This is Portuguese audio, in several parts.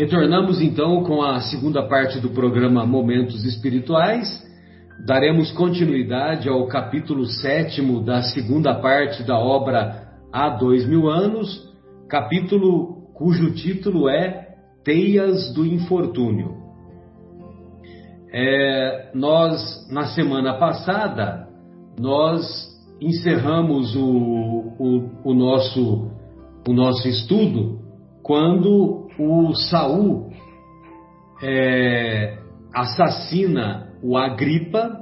Retornamos então com a segunda parte do programa Momentos Espirituais. Daremos continuidade ao capítulo sétimo da segunda parte da obra Há Dois Mil Anos, capítulo cujo título é Teias do Infortúnio. É, nós, na semana passada, nós encerramos o, o, o, nosso, o nosso estudo quando o Saul é, assassina o Agripa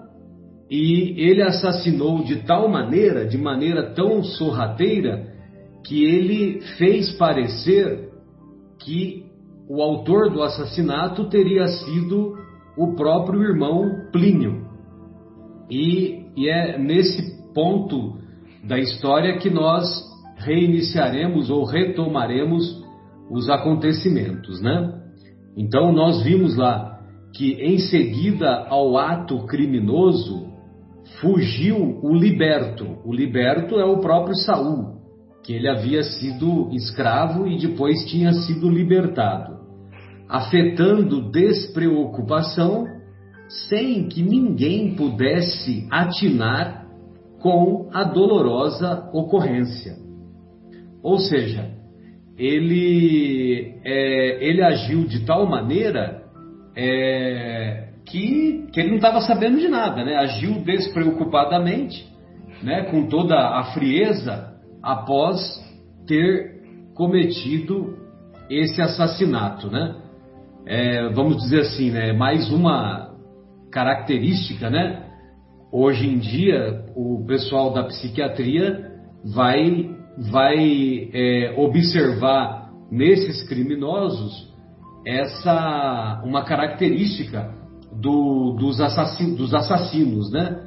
e ele assassinou de tal maneira, de maneira tão sorrateira, que ele fez parecer que o autor do assassinato teria sido o próprio irmão Plínio. E, e é nesse ponto da história que nós reiniciaremos ou retomaremos os acontecimentos, né? Então nós vimos lá que em seguida ao ato criminoso fugiu o liberto. O liberto é o próprio Saul, que ele havia sido escravo e depois tinha sido libertado, afetando despreocupação, sem que ninguém pudesse atinar com a dolorosa ocorrência. Ou seja, ele, é, ele agiu de tal maneira é, que, que ele não estava sabendo de nada, né? agiu despreocupadamente, né? com toda a frieza, após ter cometido esse assassinato. Né? É, vamos dizer assim, né? mais uma característica, né? Hoje em dia, o pessoal da psiquiatria vai vai é, observar nesses criminosos essa uma característica do, dos, assassinos, dos assassinos, né?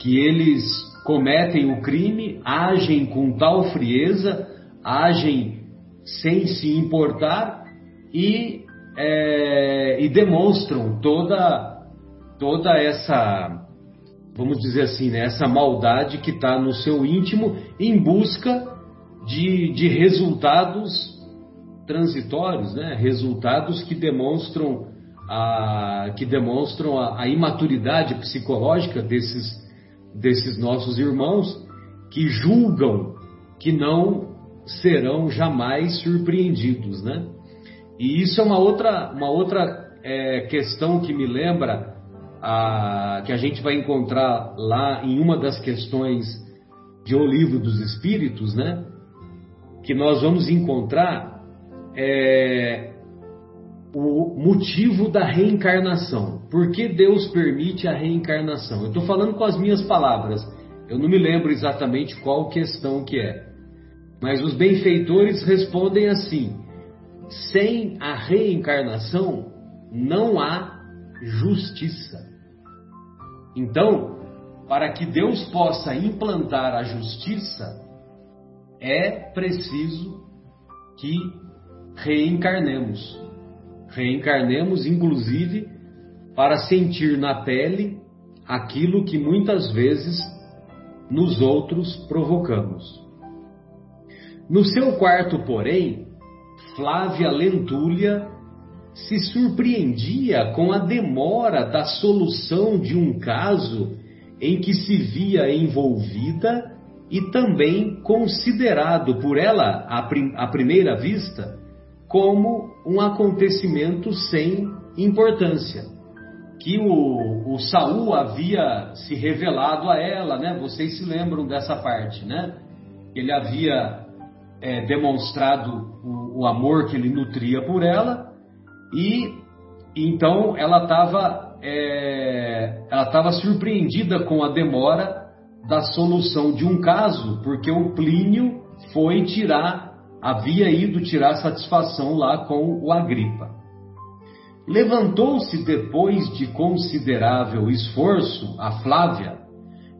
Que eles cometem o crime, agem com tal frieza, agem sem se importar e, é, e demonstram toda toda essa vamos dizer assim, né, essa maldade que está no seu íntimo em busca de, de resultados transitórios, né? resultados que demonstram a, que demonstram a, a imaturidade psicológica desses, desses nossos irmãos que julgam que não serão jamais surpreendidos, né? E isso é uma outra, uma outra é, questão que me lembra a, que a gente vai encontrar lá em uma das questões de O Livro dos Espíritos, né? Que nós vamos encontrar é, o motivo da reencarnação. Por que Deus permite a reencarnação? Eu estou falando com as minhas palavras. Eu não me lembro exatamente qual questão que é. Mas os benfeitores respondem assim: sem a reencarnação não há justiça. Então, para que Deus possa implantar a justiça, é preciso que reencarnemos. Reencarnemos, inclusive, para sentir na pele aquilo que muitas vezes nos outros provocamos. No seu quarto, porém, Flávia Lentúlia se surpreendia com a demora da solução de um caso em que se via envolvida e também considerado por ela, à, prim à primeira vista, como um acontecimento sem importância. Que o, o Saul havia se revelado a ela, né? Vocês se lembram dessa parte, né? Ele havia é, demonstrado o, o amor que ele nutria por ela e então ela estava é, ela estava surpreendida com a demora da solução de um caso, porque o Plínio foi tirar, havia ido tirar satisfação lá com o Agripa. Levantou-se depois de considerável esforço a Flávia,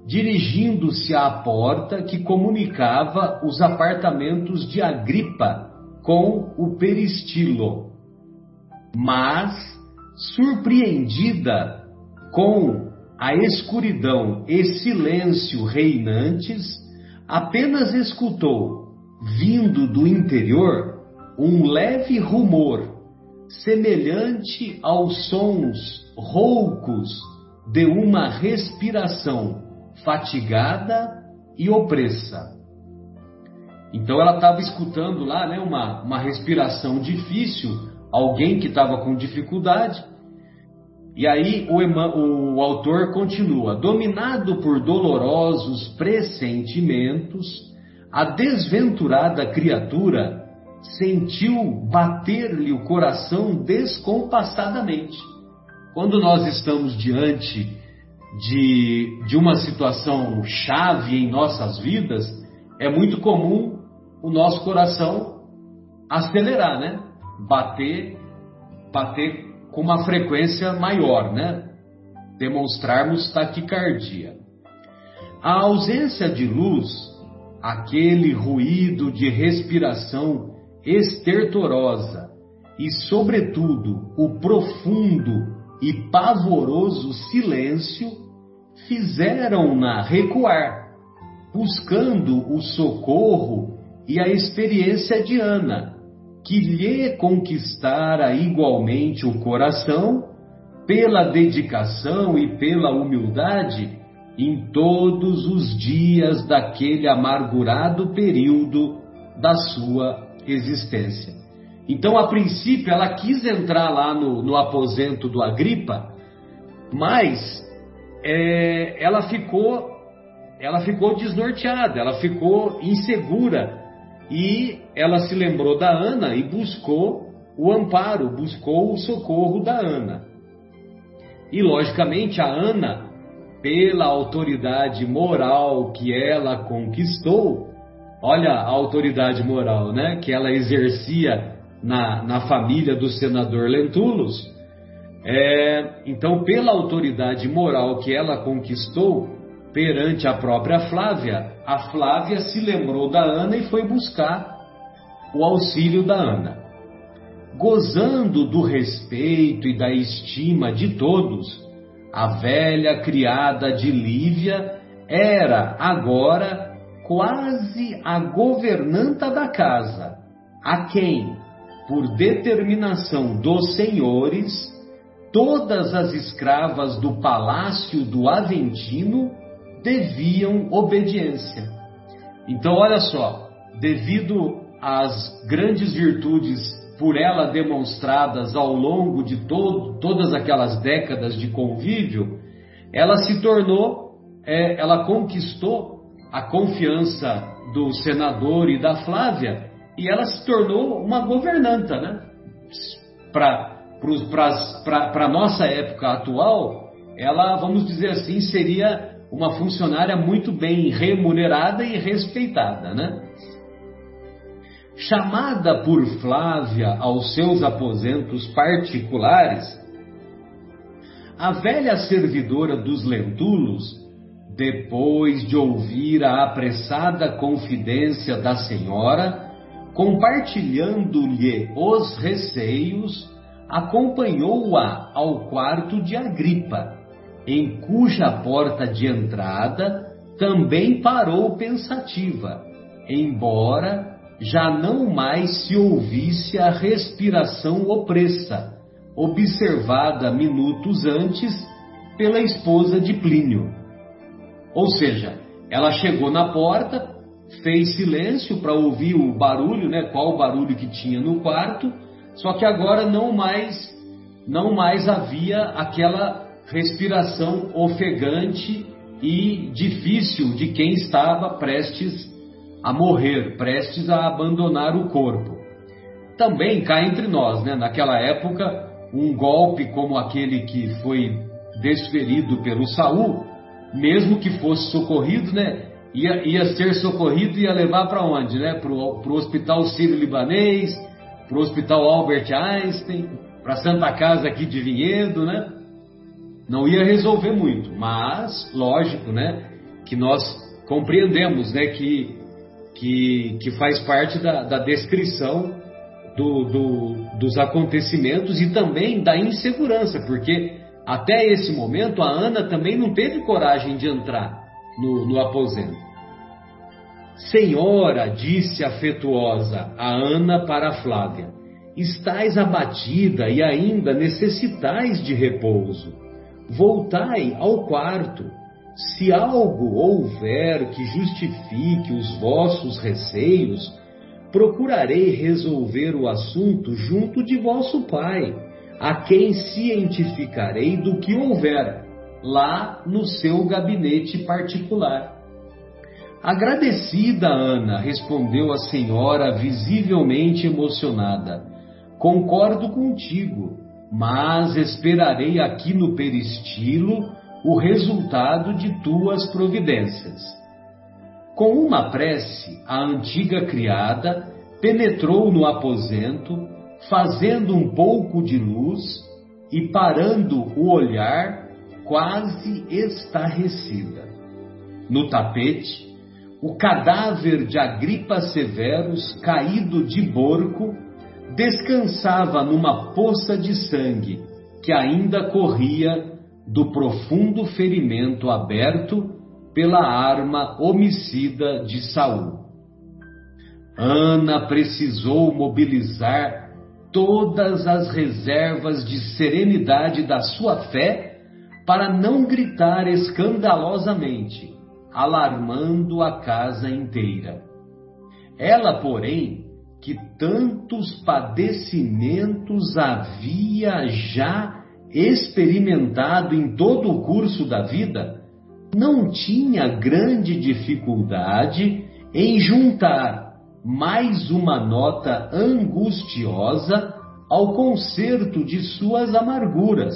dirigindo-se à porta que comunicava os apartamentos de Agripa com o peristilo. Mas, surpreendida com a escuridão e silêncio reinantes, apenas escutou, vindo do interior, um leve rumor, semelhante aos sons roucos de uma respiração fatigada e opressa. Então ela estava escutando lá, né, uma, uma respiração difícil, alguém que estava com dificuldade. E aí o, o autor continua: dominado por dolorosos pressentimentos, a desventurada criatura sentiu bater-lhe o coração descompassadamente. Quando nós estamos diante de, de uma situação chave em nossas vidas, é muito comum o nosso coração acelerar, né? Bater, bater com uma frequência maior, né? Demonstrarmos taquicardia. A ausência de luz, aquele ruído de respiração estertorosa e, sobretudo, o profundo e pavoroso silêncio fizeram-na recuar, buscando o socorro e a experiência de Ana, que lhe conquistara igualmente o coração pela dedicação e pela humildade em todos os dias daquele amargurado período da sua existência. Então, a princípio, ela quis entrar lá no, no aposento do Agripa, mas é, ela ficou, ela ficou desnorteada, ela ficou insegura e ela se lembrou da Ana e buscou o amparo, buscou o socorro da Ana. E logicamente a Ana, pela autoridade moral que ela conquistou, olha a autoridade moral, né, que ela exercia na, na família do senador Lentulus. É, então, pela autoridade moral que ela conquistou perante a própria Flávia, a Flávia se lembrou da Ana e foi buscar o auxílio da Ana. Gozando do respeito e da estima de todos, a velha criada de Lívia era agora quase a governanta da casa, a quem, por determinação dos senhores, todas as escravas do palácio do Aventino deviam obediência. Então, olha só, devido às grandes virtudes por ela demonstradas ao longo de todo, todas aquelas décadas de convívio, ela se tornou, é, ela conquistou a confiança do senador e da Flávia e ela se tornou uma governanta, né? Para a nossa época atual, ela, vamos dizer assim, seria uma funcionária muito bem remunerada e respeitada, né? Chamada por Flávia aos seus aposentos particulares, a velha servidora dos Lentulos, depois de ouvir a apressada confidência da senhora, compartilhando-lhe os receios, acompanhou-a ao quarto de Agripa, em cuja porta de entrada também parou pensativa, embora já não mais se ouvisse a respiração opressa, observada minutos antes pela esposa de Plínio. Ou seja, ela chegou na porta, fez silêncio para ouvir o barulho, né? Qual barulho que tinha no quarto? Só que agora não mais não mais havia aquela respiração ofegante e difícil de quem estava prestes a morrer, prestes a abandonar o corpo. Também cá entre nós, né? Naquela época, um golpe como aquele que foi desferido pelo Saul, mesmo que fosse socorrido, né? ia, ia ser socorrido e ia levar para onde? Né? Para o Hospital Sírio-Libanês, para o Hospital Albert Einstein, para a Santa Casa aqui de Vinhedo, né? Não ia resolver muito, mas, lógico, né? Que nós compreendemos, né? Que, que, que faz parte da, da descrição do, do, dos acontecimentos e também da insegurança, porque até esse momento a Ana também não teve coragem de entrar no, no aposento. Senhora, disse afetuosa a Ana para Flávia, estais abatida e ainda necessitais de repouso. Voltai ao quarto. Se algo houver que justifique os vossos receios, procurarei resolver o assunto junto de vosso pai, a quem cientificarei do que houver, lá no seu gabinete particular. Agradecida, Ana, respondeu a senhora, visivelmente emocionada. Concordo contigo, mas esperarei aqui no peristilo o resultado de tuas providências. Com uma prece, a antiga criada penetrou no aposento, fazendo um pouco de luz e parando o olhar quase estarrecida. No tapete, o cadáver de Agripa Severus, caído de borco, descansava numa poça de sangue que ainda corria do profundo ferimento aberto pela arma homicida de Saul. Ana precisou mobilizar todas as reservas de serenidade da sua fé para não gritar escandalosamente alarmando a casa inteira. Ela, porém, que tantos padecimentos havia já experimentado em todo o curso da vida, não tinha grande dificuldade em juntar mais uma nota angustiosa ao concerto de suas amarguras,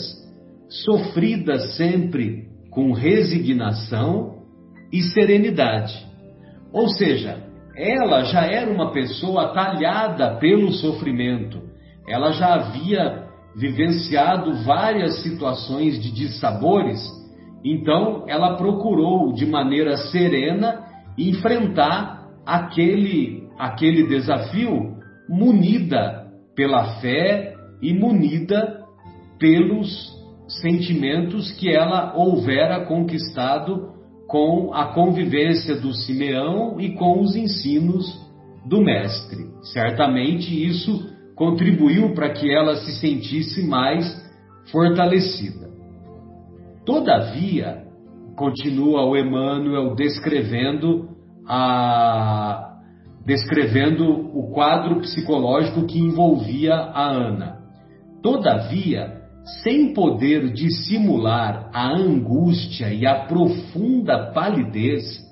sofridas sempre com resignação e serenidade. Ou seja, ela já era uma pessoa talhada pelo sofrimento, ela já havia vivenciado várias situações de dissabores, então ela procurou de maneira serena enfrentar aquele, aquele desafio munida pela fé e munida pelos sentimentos que ela houvera conquistado com a convivência do Simeão e com os ensinos do Mestre. Certamente isso contribuiu para que ela se sentisse mais fortalecida. Todavia, continua o Emmanuel descrevendo a descrevendo o quadro psicológico que envolvia a Ana. Todavia, sem poder dissimular a angústia e a profunda palidez,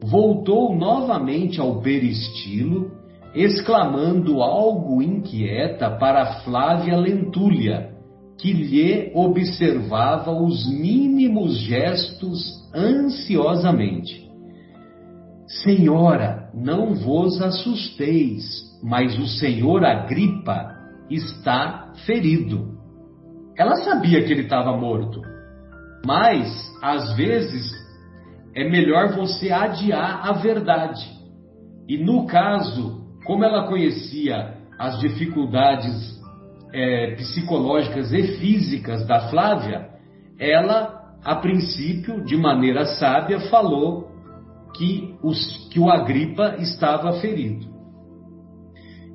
voltou novamente ao peristilo, exclamando algo inquieta para Flávia Lentúlia, que lhe observava os mínimos gestos ansiosamente. Senhora, não vos assusteis, mas o senhor Agripa está ferido. Ela sabia que ele estava morto. Mas, às vezes, é melhor você adiar a verdade. E no caso, como ela conhecia as dificuldades é, psicológicas e físicas da Flávia, ela, a princípio, de maneira sábia, falou que, os, que o Agripa estava ferido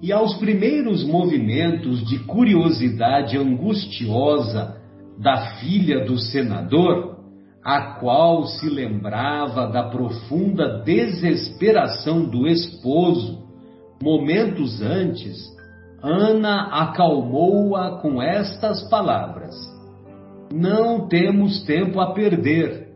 e aos primeiros movimentos de curiosidade angustiosa da filha do senador, a qual se lembrava da profunda desesperação do esposo momentos antes, Ana acalmou-a com estas palavras: Não temos tempo a perder.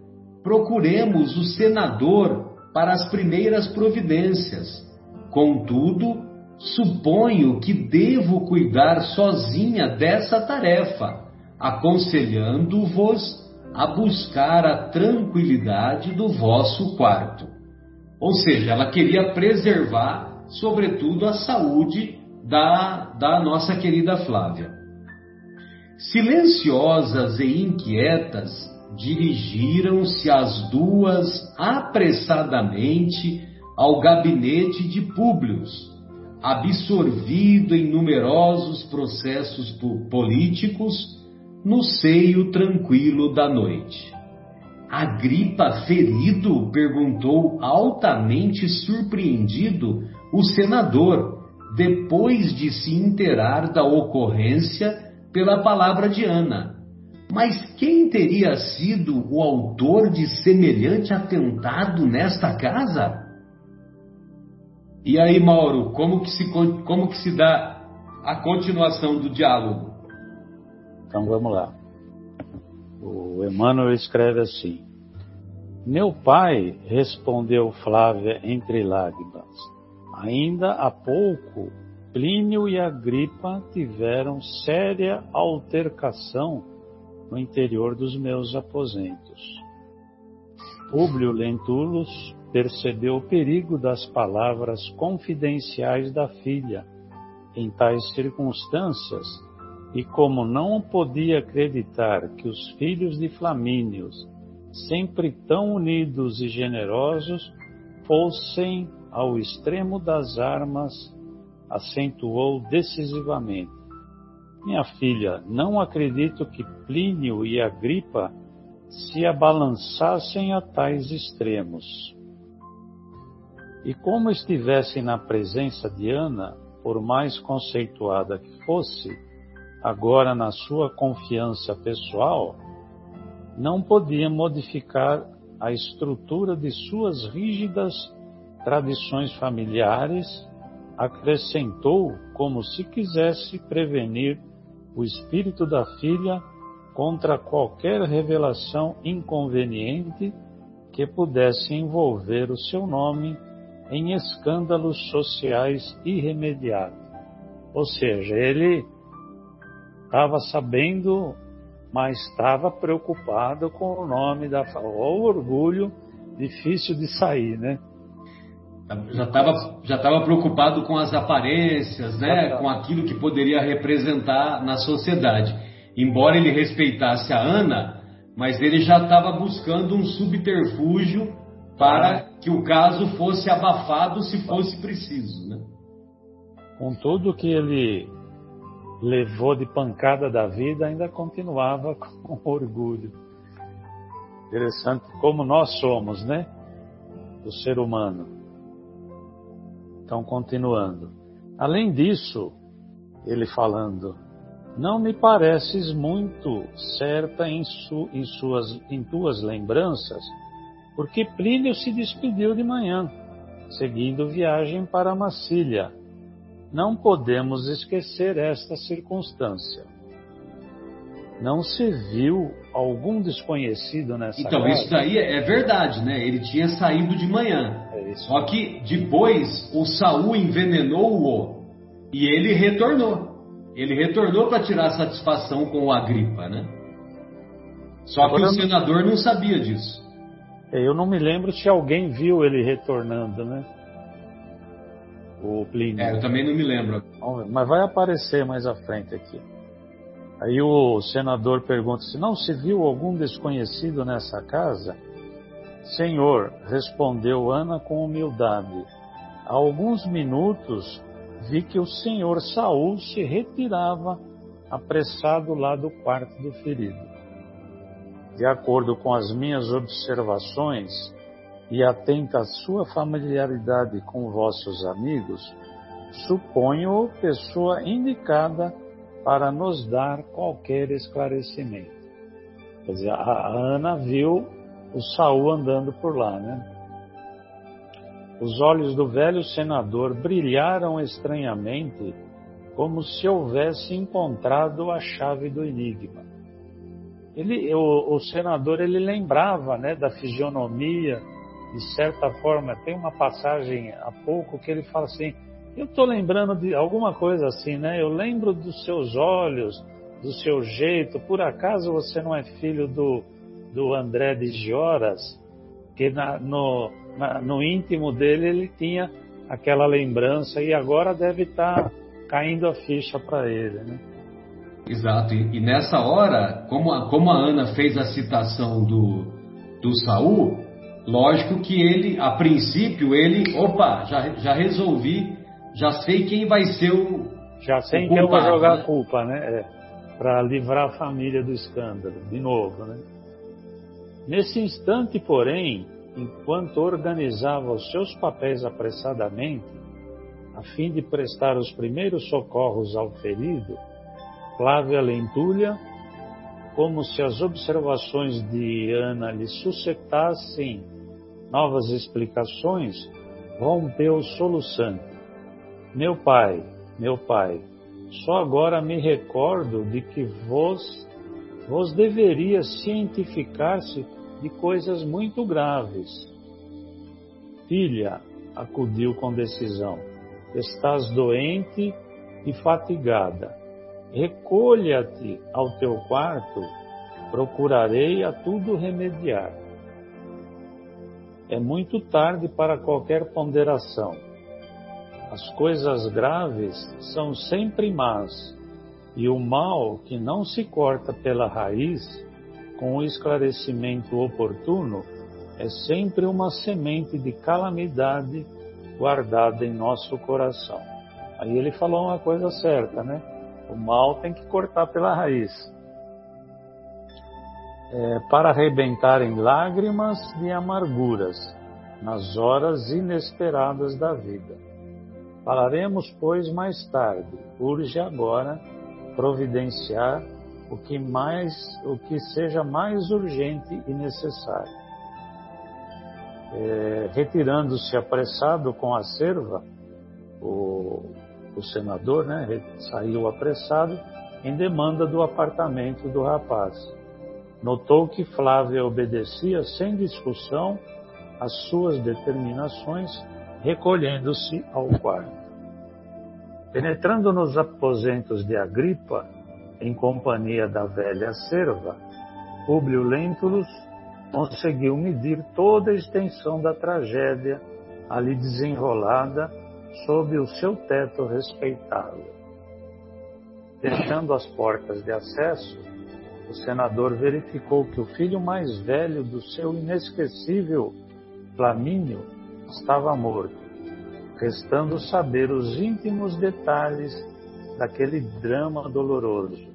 Procuremos o senador para as primeiras providências. Contudo, suponho que devo cuidar sozinha dessa tarefa, aconselhando-vos a buscar a tranquilidade do vosso quarto. Ou seja, ela queria preservar, sobretudo, a saúde da, da nossa querida Flávia. Silenciosas e inquietas, dirigiram-se as duas apressadamente ao gabinete de Públio absorvido em numerosos processos políticos no seio tranquilo da noite. Agripa ferido? perguntou altamente surpreendido o senador, depois de se inteirar da ocorrência pela palavra de Ana. Mas quem teria sido o autor de semelhante atentado nesta casa? E aí, Mauro, como que se, como que se dá a continuação do diálogo? Então vamos lá. O Emmanuel escreve assim: Meu pai, respondeu Flávia entre lágrimas, ainda há pouco Plínio e Agripa tiveram séria altercação no interior dos meus aposentos. Públio Lentulus percebeu o perigo das palavras confidenciais da filha em tais circunstâncias e, como não podia acreditar que os filhos de Flamínios, sempre tão unidos e generosos, fossem ao extremo das armas acentuou decisivamente. Minha filha, não acredito que Plínio e Agripa se abalançassem a tais extremos. E como estivessem na presença de Ana, por mais conceituada que fosse, agora na sua confiança pessoal, não podia modificar a estrutura de suas rígidas tradições familiares acrescentou como se quisesse prevenir o espírito da filha contra qualquer revelação inconveniente que pudesse envolver o seu nome em escândalos sociais irremediáveis. Ou seja, ele estava sabendo, mas estava preocupado com o nome da o orgulho difícil de sair, né? Já estava já tava preocupado com as aparências, né? com aquilo que poderia representar na sociedade. Embora ele respeitasse a Ana, mas ele já estava buscando um subterfúgio para que o caso fosse abafado se fosse preciso. Né? Com tudo que ele levou de pancada da vida, ainda continuava com orgulho. Interessante como nós somos, né? O ser humano. Então, continuando. Além disso, ele falando, não me pareces muito certa em, su, em, suas, em tuas lembranças, porque Plínio se despediu de manhã, seguindo viagem para Massília. Não podemos esquecer esta circunstância. Não se viu algum desconhecido nessa Então, casa? isso daí é verdade, né? Ele tinha saído de manhã. É Só que depois o Saul envenenou-o e ele retornou. Ele retornou para tirar satisfação com o Agripa, né? Só Agora, que o senador não sabia disso. Eu não me lembro se alguém viu ele retornando, né? O Plínio. É, eu também não me lembro. Mas vai aparecer mais à frente aqui. Aí o senador pergunta se não se viu algum desconhecido nessa casa? Senhor, respondeu Ana com humildade. Há alguns minutos vi que o senhor Saul se retirava apressado lá do quarto do ferido. De acordo com as minhas observações e atenta à sua familiaridade com vossos amigos, suponho pessoa indicada para nos dar qualquer esclarecimento. Quer dizer, a Ana viu o Saul andando por lá, né? Os olhos do velho senador brilharam estranhamente, como se houvesse encontrado a chave do enigma. Ele, o, o senador, ele lembrava, né, da fisionomia, de certa forma. Tem uma passagem há pouco que ele fala assim: eu estou lembrando de alguma coisa assim, né? Eu lembro dos seus olhos, do seu jeito. Por acaso você não é filho do, do André de Gioras? Que na, no, na, no íntimo dele ele tinha aquela lembrança e agora deve estar tá caindo a ficha para ele, né? Exato. E, e, nessa hora, como a, como a Ana fez a citação do, do Saul, lógico que ele, a princípio, ele, opa, já, já resolvi já sei quem vai ser o. Já sei quem eu vou jogar né? a culpa, né? É, Para livrar a família do escândalo, de novo, né? Nesse instante, porém, enquanto organizava os seus papéis apressadamente, a fim de prestar os primeiros socorros ao ferido, Flávia Lentulha, como se as observações de Ana lhe suscitassem novas explicações, rompeu soluçante. Meu pai, meu pai, só agora me recordo de que vos, vos deveria cientificar-se de coisas muito graves. Filha, acudiu com decisão, estás doente e fatigada. Recolha-te ao teu quarto, procurarei a tudo remediar. É muito tarde para qualquer ponderação. As coisas graves são sempre más, e o mal que não se corta pela raiz, com o esclarecimento oportuno, é sempre uma semente de calamidade guardada em nosso coração. Aí ele falou uma coisa certa, né? O mal tem que cortar pela raiz. É, para arrebentar em lágrimas e amarguras nas horas inesperadas da vida. Falaremos, pois, mais tarde. Urge agora providenciar o que mais, o que seja mais urgente e necessário é, retirando-se apressado com a serva, o, o senador né, saiu apressado em demanda do apartamento do rapaz. Notou que Flávia obedecia sem discussão às suas determinações, recolhendo-se ao quarto. Penetrando nos aposentos de Agripa, em companhia da velha serva, Públio Lentulus conseguiu medir toda a extensão da tragédia ali desenrolada sob o seu teto respeitável. Fechando as portas de acesso, o senador verificou que o filho mais velho do seu inesquecível Flamínio estava morto, restando saber os íntimos detalhes daquele drama doloroso,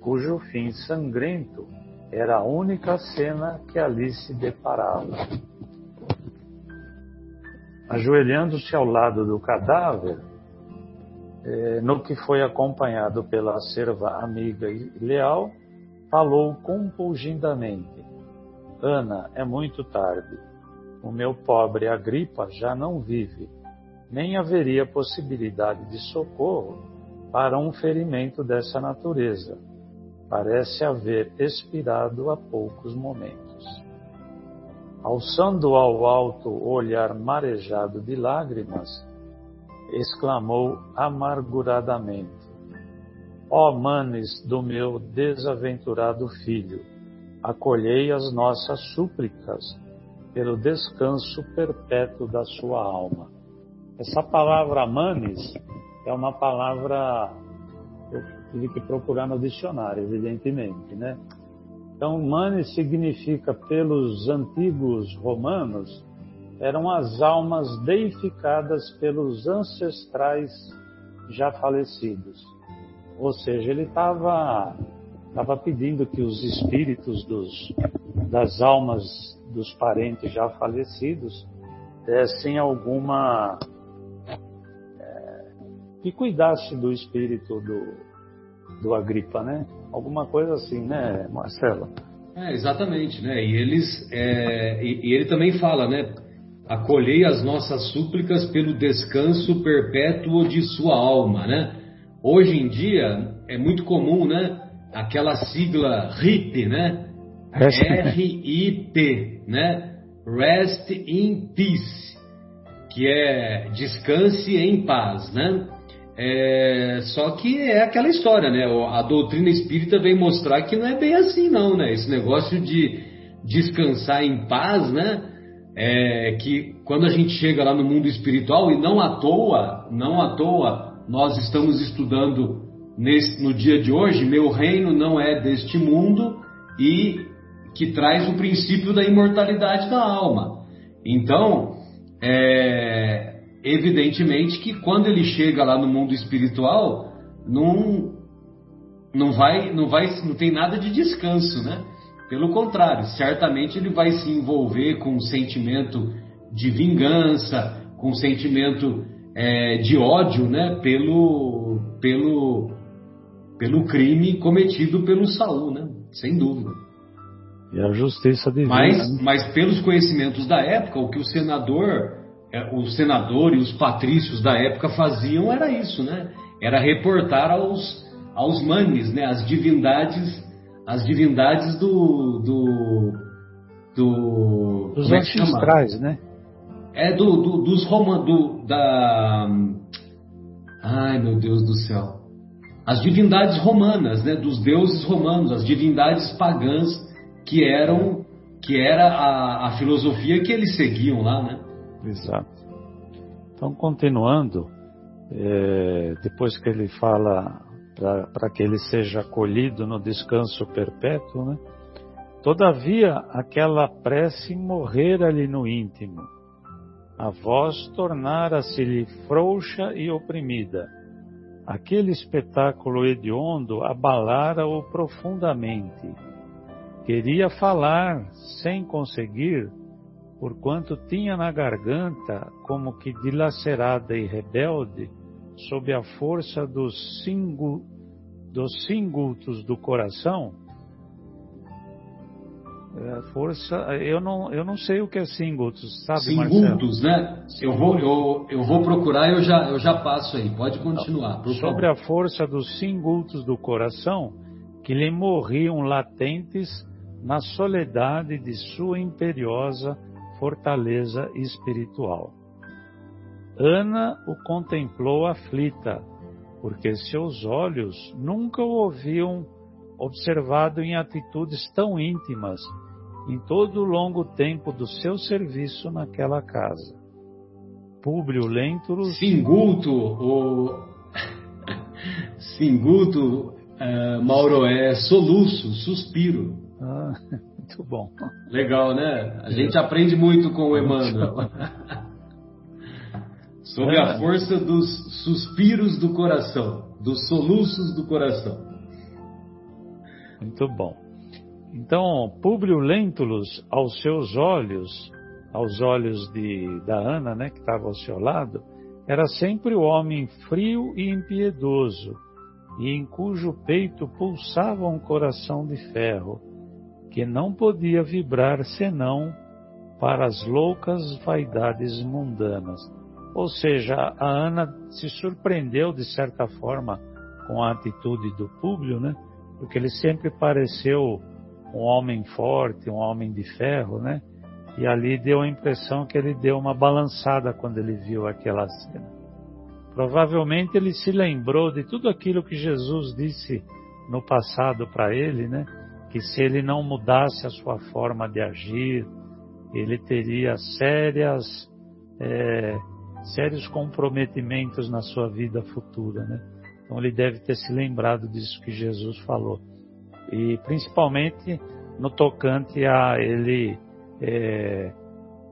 cujo fim sangrento era a única cena que ali se deparava. Ajoelhando-se ao lado do cadáver, eh, no que foi acompanhado pela serva amiga e leal, falou compungidamente: Ana, é muito tarde. O meu pobre Agripa já não vive, nem haveria possibilidade de socorro para um ferimento dessa natureza parece haver expirado há poucos momentos. Alçando ao alto o olhar marejado de lágrimas, exclamou amarguradamente: Ó oh, manes do meu desaventurado filho, acolhei as nossas súplicas pelo descanso perpétuo da sua alma. Essa palavra manes é uma palavra tive que procurar no dicionário, evidentemente, né? Então, manes significa, pelos antigos romanos, eram as almas deificadas pelos ancestrais já falecidos. Ou seja, ele estava estava pedindo que os espíritos dos, das almas dos parentes já falecidos dessem alguma. É, que cuidasse do espírito do, do Agripa, né? Alguma coisa assim, né, Marcelo? É, exatamente, né? E eles, é, e, e ele também fala, né? Acolhei as nossas súplicas pelo descanso perpétuo de sua alma, né? Hoje em dia é muito comum, né? Aquela sigla RIT, né? R-I-T, né? Rest in Peace, que é descanse em paz, né? É, só que é aquela história, né? A doutrina espírita vem mostrar que não é bem assim, não, né? Esse negócio de descansar em paz, né? É que quando a gente chega lá no mundo espiritual, e não à toa, não à toa, nós estamos estudando nesse, no dia de hoje, meu reino não é deste mundo e que traz o princípio da imortalidade da alma. Então, é, evidentemente que quando ele chega lá no mundo espiritual, não, não vai, não vai, não tem nada de descanso, né? Pelo contrário, certamente ele vai se envolver com um sentimento de vingança, com um sentimento é, de ódio né, pelo, pelo, pelo crime cometido pelo Saul, né? sem dúvida. E a justiça divina. Mas, né? mas pelos conhecimentos da época, o que o senador, é, o senador e os patrícios da época faziam era isso, né? Era reportar aos, aos manes, né? As divindades, as divindades do, do, do dos é ancestrais, né? É do, do dos romanos, do, da, ai meu Deus do céu, as divindades romanas, né? Dos deuses romanos, as divindades pagãs que eram que era a, a filosofia que eles seguiam lá, né? Exato. Então, continuando, é, depois que ele fala para que ele seja acolhido no descanso perpétuo, né? Todavia, aquela prece morrer-lhe no íntimo. A voz tornara-se-lhe frouxa e oprimida. Aquele espetáculo hediondo abalara-o profundamente Queria falar sem conseguir, porquanto tinha na garganta, como que dilacerada e rebelde, sob a força dos, singu, dos singultos do coração, é, força, eu não, eu não sei o que é singultos, sabe, Singultos, né? Eu vou, eu, eu vou procurar e eu já, eu já passo aí. Pode continuar. Sobre a força dos singultos do coração, que lhe morriam latentes na soledade de sua imperiosa fortaleza espiritual. Ana o contemplou aflita, porque seus olhos nunca o haviam observado em atitudes tão íntimas em todo o longo tempo do seu serviço naquela casa. Públio Lentulus... Singulto, o... Singulto, uh, Mauro, é soluço, suspiro. Ah, muito bom. Legal, né? A gente aprende muito com o Emmanuel. Sob a força dos suspiros do coração, dos soluços do coração. Muito bom. Então, Públio Lentulus, aos seus olhos, aos olhos de, da Ana, né, que estava ao seu lado, era sempre o homem frio e impiedoso, e em cujo peito pulsava um coração de ferro, que não podia vibrar senão para as loucas vaidades mundanas. Ou seja, a Ana se surpreendeu de certa forma com a atitude do Públio, né? Porque ele sempre pareceu um homem forte, um homem de ferro, né? E ali deu a impressão que ele deu uma balançada quando ele viu aquela cena. Provavelmente ele se lembrou de tudo aquilo que Jesus disse no passado para ele, né? Que se ele não mudasse a sua forma de agir, ele teria sérias, é, sérios comprometimentos na sua vida futura, né? Então ele deve ter se lembrado disso que Jesus falou. E principalmente no tocante a ele, é,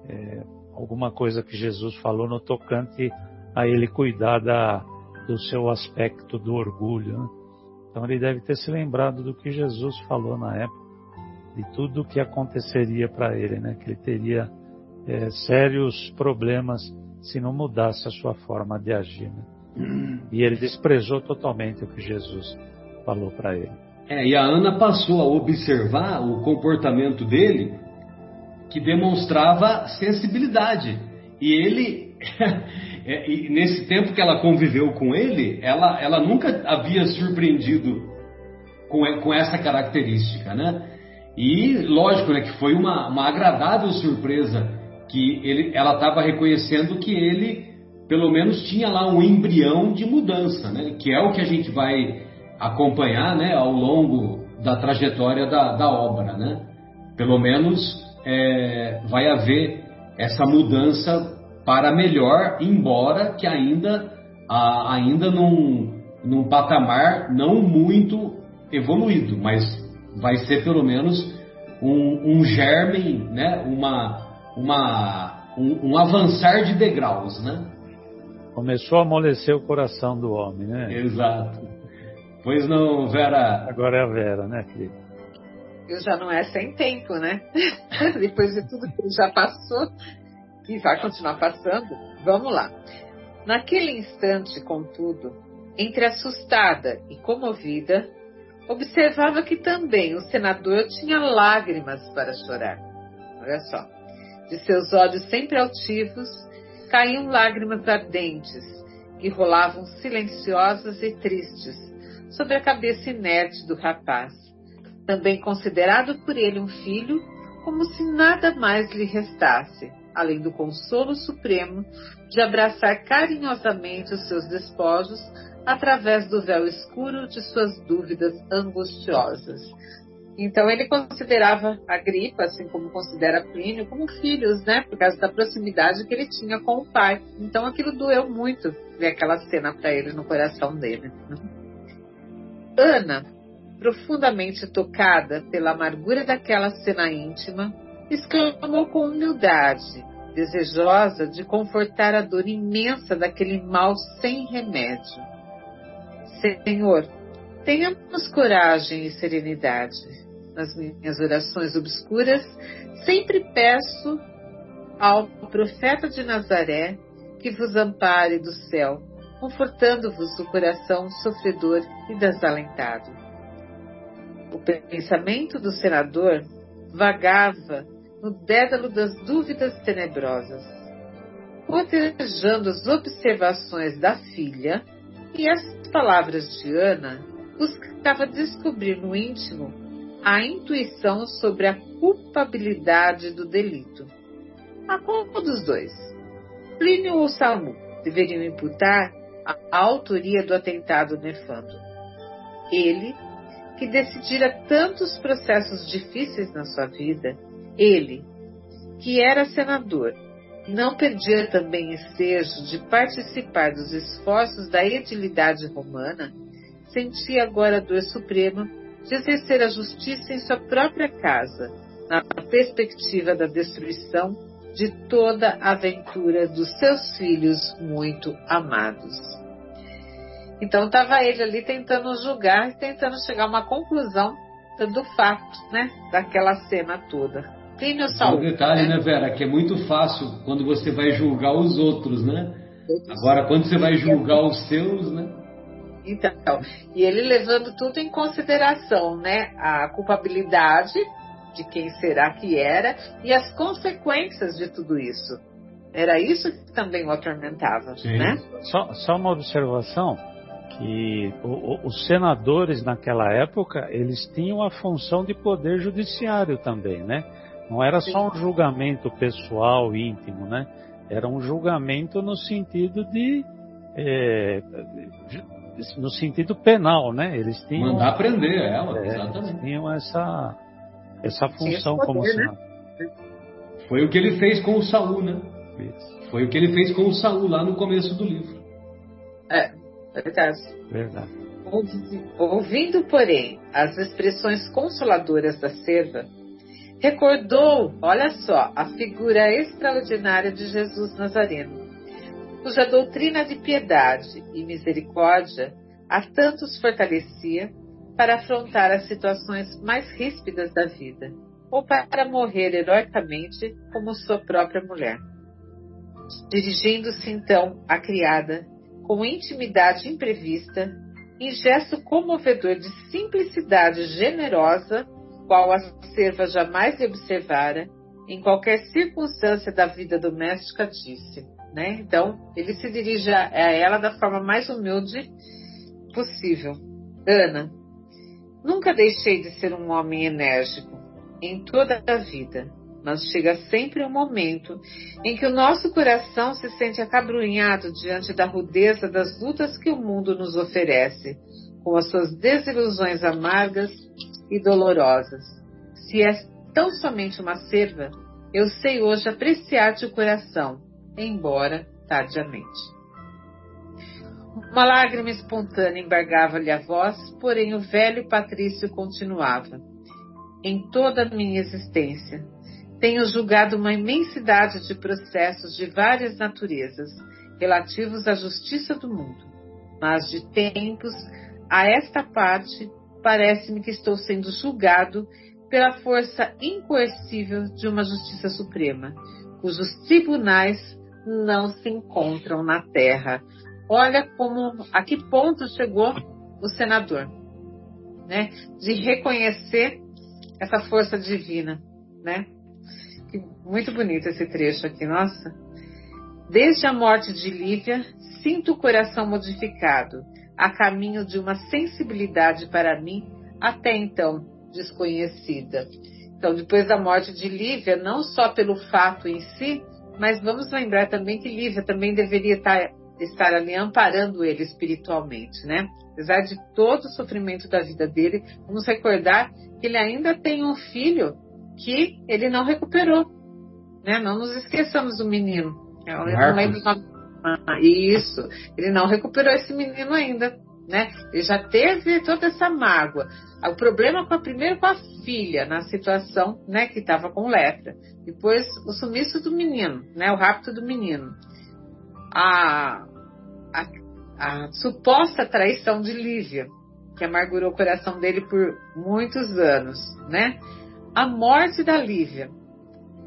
é, alguma coisa que Jesus falou no tocante a ele cuidar da, do seu aspecto do orgulho. Né? Então ele deve ter se lembrado do que Jesus falou na época, de tudo o que aconteceria para ele, né? Que ele teria é, sérios problemas se não mudasse a sua forma de agir. Né? E ele desprezou totalmente o que Jesus falou para ele. É, e a Ana passou a observar o comportamento dele que demonstrava sensibilidade. E ele e nesse tempo que ela conviveu com ele, ela, ela nunca havia surpreendido com, com essa característica, né? E lógico, né, que foi uma, uma agradável surpresa que ele, ela estava reconhecendo que ele, pelo menos, tinha lá um embrião de mudança, né? Que é o que a gente vai acompanhar, né, ao longo da trajetória da, da obra, né? Pelo menos é, vai haver essa mudança para melhor, embora que ainda, ainda num, num patamar não muito evoluído, mas vai ser pelo menos um, um germe, né? uma, uma, um, um avançar de degraus. Né? Começou a amolecer o coração do homem, né? Exato. Pois não, Vera? Agora é a Vera, né, querida? Eu já não é sem tempo, né? Depois de tudo que já passou, e vai continuar passando, vamos lá. Naquele instante, contudo, entre assustada e comovida, observava que também o senador tinha lágrimas para chorar. Olha só. De seus olhos sempre altivos caíam lágrimas ardentes que rolavam silenciosas e tristes sobre a cabeça inerte do rapaz, também considerado por ele um filho, como se nada mais lhe restasse, além do consolo supremo de abraçar carinhosamente os seus despojos através do véu escuro de suas dúvidas angustiosas. Então ele considerava a gripe, assim como considera Plínio, como filhos, né? Por causa da proximidade que ele tinha com o pai. Então aquilo doeu muito ver aquela cena para ele no coração dele. Né? Ana, profundamente tocada pela amargura daquela cena íntima, exclamou com humildade, desejosa de confortar a dor imensa daquele mal sem remédio. Senhor, tenhamos coragem e serenidade. Nas minhas orações obscuras, sempre peço ao profeta de Nazaré que vos ampare do céu, confortando-vos o coração sofredor e desalentado. O pensamento do senador vagava no dédalo das dúvidas tenebrosas, cotejando as observações da filha e as palavras de Ana, buscava descobrir no íntimo a intuição sobre a culpabilidade do delito. A qual dos dois? Plínio ou Salmo deveriam imputar a autoria do atentado nefando? Ele, que decidira tantos processos difíceis na sua vida, ele, que era senador não perdia também ensejo de participar dos esforços da edilidade romana, sentia agora a dor suprema de exercer a justiça em sua própria casa, na perspectiva da destruição de toda a aventura dos seus filhos muito amados. Então estava ele ali tentando julgar, tentando chegar a uma conclusão do fato, né, daquela cena toda. Plínio Saúl. Um detalhe, né? né, Vera, que é muito fácil quando você vai julgar os outros, né? Agora, quando você vai julgar os seus, né? Então, e ele levando tudo em consideração, né? A culpabilidade de quem será que era e as consequências de tudo isso. Era isso que também o atormentava, Sim. né? Só, só uma observação que o, o, os senadores naquela época eles tinham a função de poder judiciário também, né? Não era só um julgamento pessoal, íntimo, né? Era um julgamento no sentido de. É, no sentido penal, né? Eles tinham. Mandar prender ela, é, exatamente. Eles tinham essa, essa função poder, como né? Foi o que ele fez com o Saul, né? Isso. Foi o que ele fez com o Saul lá no começo do livro. É, verdade. Verdade. Ouvindo, porém, as expressões consoladoras da serva, recordou, olha só, a figura extraordinária de Jesus Nazareno, cuja doutrina de piedade e misericórdia a tantos fortalecia para afrontar as situações mais ríspidas da vida, ou para morrer heroicamente como sua própria mulher. Dirigindo-se então à criada, com intimidade imprevista, em gesto comovedor de simplicidade generosa, qual a serva jamais observara, em qualquer circunstância da vida doméstica, disse. Né? Então, ele se dirige a ela da forma mais humilde possível. Ana, nunca deixei de ser um homem enérgico em toda a vida, mas chega sempre um momento em que o nosso coração se sente acabrunhado diante da rudeza das lutas que o mundo nos oferece, com as suas desilusões amargas e dolorosas. Se és tão somente uma serva, eu sei hoje apreciar-te o coração, embora tardiamente. Uma lágrima espontânea embargava-lhe a voz, porém o velho patrício continuava. Em toda a minha existência, tenho julgado uma imensidade de processos de várias naturezas relativos à justiça do mundo, mas de tempos a esta parte parece-me que estou sendo julgado pela força incoercível de uma justiça suprema, cujos tribunais não se encontram na terra. Olha como a que ponto chegou o senador, né? De reconhecer essa força divina, né? Muito bonito esse trecho aqui, nossa. Desde a morte de Lívia, sinto o coração modificado, a caminho de uma sensibilidade para mim até então desconhecida. Então, depois da morte de Lívia, não só pelo fato em si, mas vamos lembrar também que Lívia também deveria estar, estar ali amparando ele espiritualmente, né? Apesar de todo o sofrimento da vida dele, vamos recordar que ele ainda tem um filho que ele não recuperou, né? Não nos esqueçamos do menino. Eu não lembro o nome isso. Ele não recuperou esse menino ainda, né? Ele já teve toda essa mágoa. O problema com a, primeiro com a filha na situação, né, que estava com lepra. Depois o sumiço do menino, né, o rapto do menino. A, a, a suposta traição de Lívia, que amargurou o coração dele por muitos anos, né? A morte da Lívia,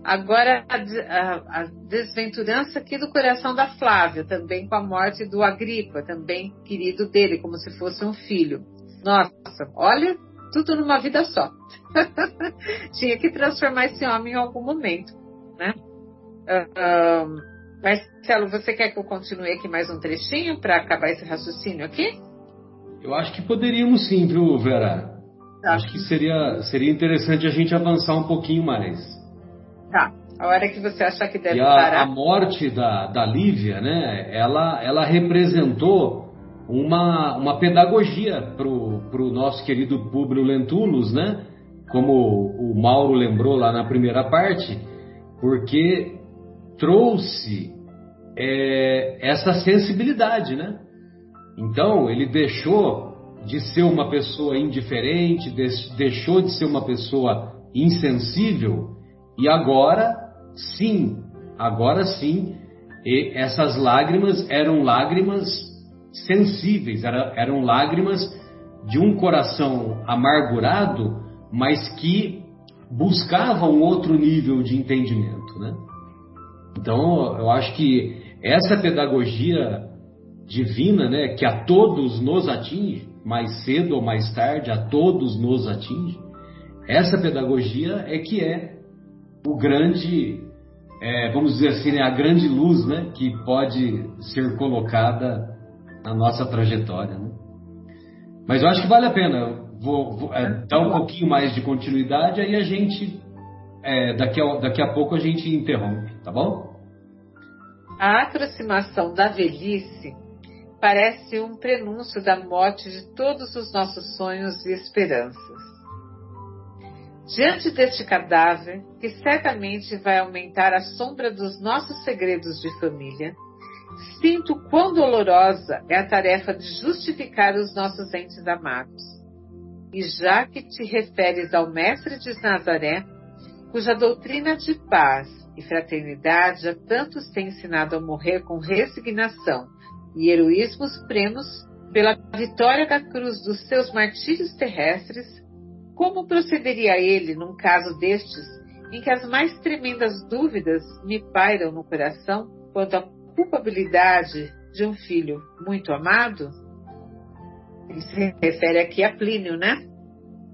Agora, a, a, desventurança aqui do coração da Flávia, também com a morte do Agripa, também querido dele, como se fosse um filho. Nossa, olha, tudo numa vida só. Tinha que transformar esse homem em algum momento, né? Uh, uh, Marcelo, você quer que eu continue aqui mais um trechinho para acabar esse raciocínio aqui? Eu acho que poderíamos sim, viu, Vera? Tá. Acho que seria, seria interessante a gente avançar um pouquinho mais. Tá. A hora que você achar que deve e a, parar. A morte da, da Lívia, né? Ela, ela representou uma, uma pedagogia para o nosso querido Públio Lentulus, né? Como o Mauro lembrou lá na primeira parte, porque trouxe é, essa sensibilidade, né? Então, ele deixou de ser uma pessoa indiferente, deixou de ser uma pessoa insensível e agora, sim, agora sim, essas lágrimas eram lágrimas sensíveis, eram lágrimas de um coração amargurado, mas que buscava um outro nível de entendimento, né? Então, eu acho que essa pedagogia divina, né, que a todos nos atinge, mais cedo ou mais tarde, a todos nos atinge, essa pedagogia é que é o grande, é, vamos dizer assim, né, a grande luz né, que pode ser colocada na nossa trajetória. Né? Mas eu acho que vale a pena. Vou, vou é, dar um pouquinho mais de continuidade, aí a gente, é, daqui, a, daqui a pouco a gente interrompe, tá bom? A aproximação da velhice parece um prenúncio da morte de todos os nossos sonhos e esperanças. Diante deste cadáver, que certamente vai aumentar a sombra dos nossos segredos de família, sinto quão dolorosa é a tarefa de justificar os nossos entes amados. E já que te referes ao Mestre de Nazaré, cuja doutrina de paz e fraternidade a tantos tem ensinado a morrer com resignação e heroísmo supremos pela vitória da cruz dos seus martírios terrestres, como procederia ele num caso destes, em que as mais tremendas dúvidas me pairam no coração quanto à culpabilidade de um filho muito amado? Ele se refere aqui a Plínio, né?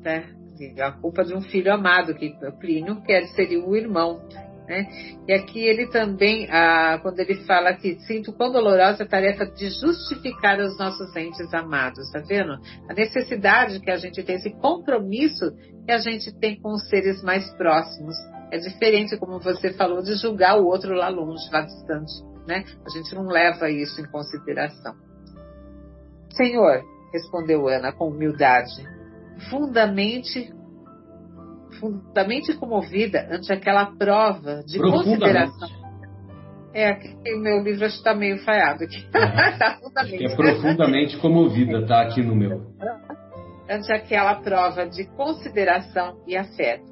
É, a culpa de um filho amado, que Plínio que seria o irmão né? E aqui ele também, ah, quando ele fala que sinto quão dolorosa a tarefa de justificar os nossos entes amados, tá vendo? A necessidade que a gente tem, esse compromisso que a gente tem com os seres mais próximos. É diferente, como você falou, de julgar o outro lá longe, lá distante, né? A gente não leva isso em consideração. Senhor, respondeu Ana com humildade, fundamente profundamente comovida ante aquela prova de consideração. É, aqui o meu livro está meio falhado aqui. É. tá é profundamente comovida, tá aqui no meu. Ante aquela prova de consideração e afeto.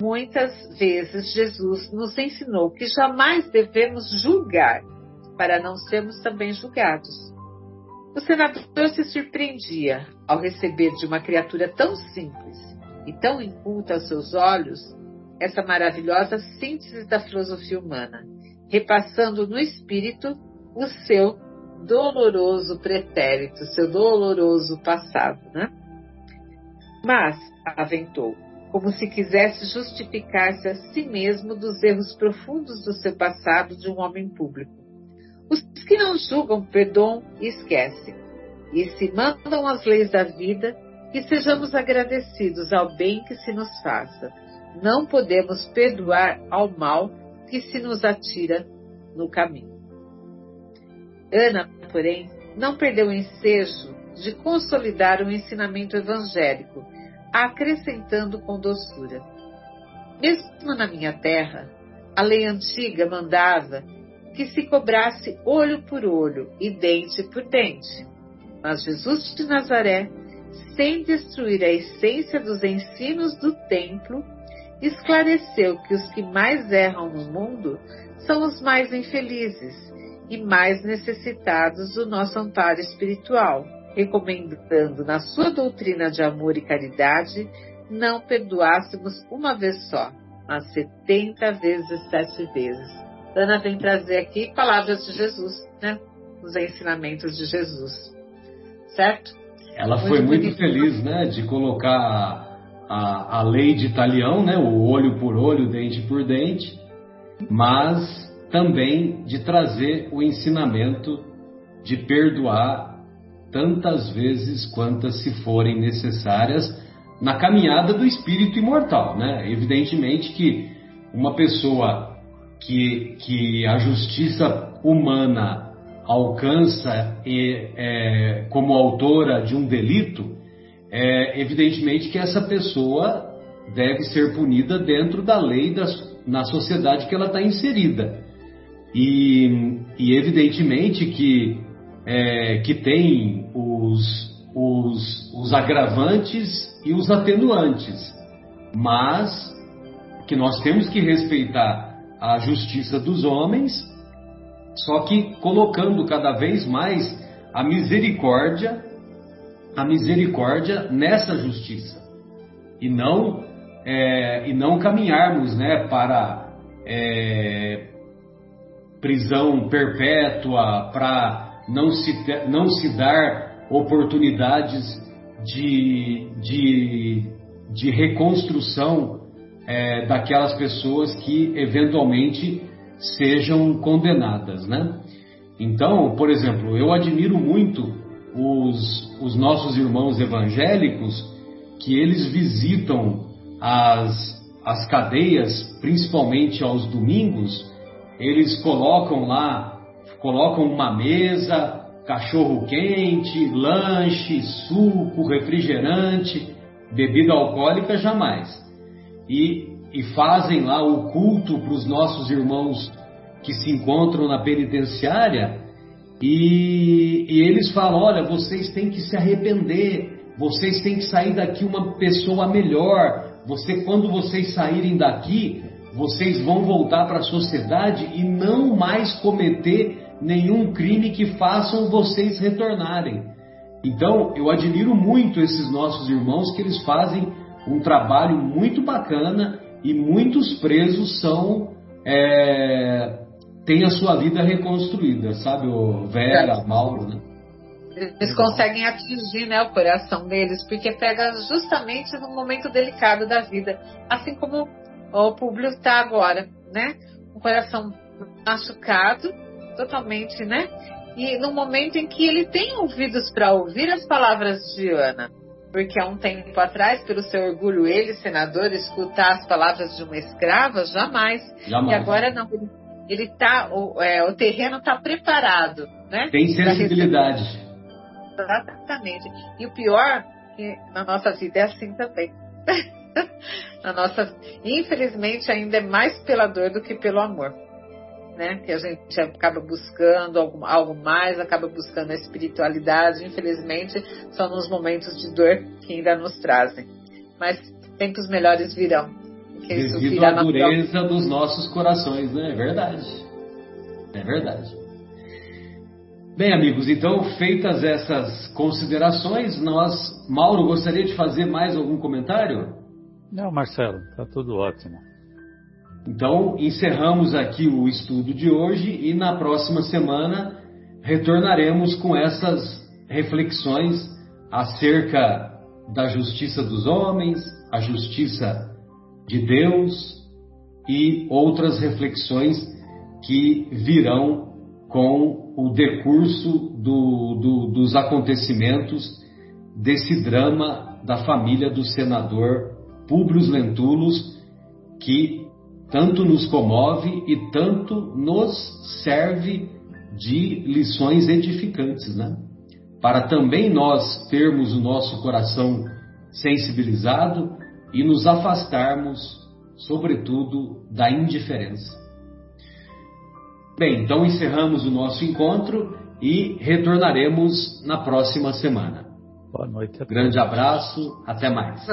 Muitas vezes Jesus nos ensinou que jamais devemos julgar para não sermos também julgados. O senador se surpreendia ao receber de uma criatura tão simples e tão inculta aos seus olhos essa maravilhosa síntese da filosofia humana, repassando no espírito o seu doloroso pretérito, seu doloroso passado, né? Mas, aventou, como se quisesse justificar-se a si mesmo dos erros profundos do seu passado de um homem público. Os que não julgam perdoam e esquecem, e se mandam as leis da vida, que sejamos agradecidos ao bem que se nos faça. Não podemos perdoar ao mal que se nos atira no caminho. Ana, porém, não perdeu o ensejo de consolidar o ensinamento evangélico, acrescentando com doçura. Mesmo na minha terra, a lei antiga mandava que se cobrasse olho por olho e dente por dente. Mas Jesus de Nazaré, sem destruir a essência dos ensinos do templo, esclareceu que os que mais erram no mundo são os mais infelizes e mais necessitados do nosso amparo espiritual, recomendando na sua doutrina de amor e caridade não perdoássemos uma vez só, mas setenta vezes sete vezes. Ana vem trazer aqui palavras de Jesus, né? Os ensinamentos de Jesus. Certo? Ela foi muito feliz, né? De colocar a, a lei de Italião, né? O olho por olho, dente por dente, mas também de trazer o ensinamento de perdoar tantas vezes quantas se forem necessárias na caminhada do espírito imortal, né? Evidentemente que uma pessoa que, que a justiça humana alcança é, como autora de um delito, é evidentemente que essa pessoa deve ser punida dentro da lei das, na sociedade que ela está inserida. E, e evidentemente que, é, que tem os, os, os agravantes e os atenuantes, mas que nós temos que respeitar a justiça dos homens, só que colocando cada vez mais a misericórdia, a misericórdia nessa justiça. E não é, e não caminharmos, né, para é, prisão perpétua, para não se, não se dar oportunidades de, de, de reconstrução é, daquelas pessoas que eventualmente sejam condenadas, né? Então, por exemplo, eu admiro muito os, os nossos irmãos evangélicos que eles visitam as, as cadeias, principalmente aos domingos, eles colocam lá, colocam uma mesa, cachorro quente, lanche, suco, refrigerante, bebida alcoólica jamais. E, e fazem lá o culto para os nossos irmãos que se encontram na penitenciária e, e eles falam: olha, vocês têm que se arrepender, vocês têm que sair daqui uma pessoa melhor. Você, quando vocês saírem daqui, vocês vão voltar para a sociedade e não mais cometer nenhum crime que façam vocês retornarem. Então, eu admiro muito esses nossos irmãos que eles fazem um trabalho muito bacana e muitos presos são é, têm a sua vida reconstruída, sabe, o Vera. Mauro, né? Eles conseguem atingir né, o coração deles, porque pega justamente no momento delicado da vida, assim como o público está agora, né? Um coração machucado, totalmente, né? E no momento em que ele tem ouvidos para ouvir as palavras de Ana, porque há um tempo atrás, pelo seu orgulho, ele, senador, escutar as palavras de uma escrava, jamais. jamais. E agora não, ele tá, o, é, o terreno está preparado, né? Tem sensibilidade. Exatamente. E o pior, que na nossa vida é assim também. na nossa, infelizmente, ainda é mais pela dor do que pelo amor. Né? Que a gente acaba buscando algo, algo mais, acaba buscando a espiritualidade. Infelizmente, são nos momentos de dor que ainda nos trazem. Mas tempos melhores virão. Devido à dureza dos nossos corações, né? É verdade. É verdade. Bem, amigos, então feitas essas considerações, nós, Mauro, gostaria de fazer mais algum comentário? Não, Marcelo, está tudo ótimo. Então, encerramos aqui o estudo de hoje e na próxima semana retornaremos com essas reflexões acerca da justiça dos homens, a justiça de Deus e outras reflexões que virão com o decurso do, do, dos acontecimentos desse drama da família do senador Públio Lentulus, que tanto nos comove e tanto nos serve de lições edificantes, né? Para também nós termos o nosso coração sensibilizado e nos afastarmos, sobretudo, da indiferença. Bem, então encerramos o nosso encontro e retornaremos na próxima semana. Boa noite. Grande abraço, até mais.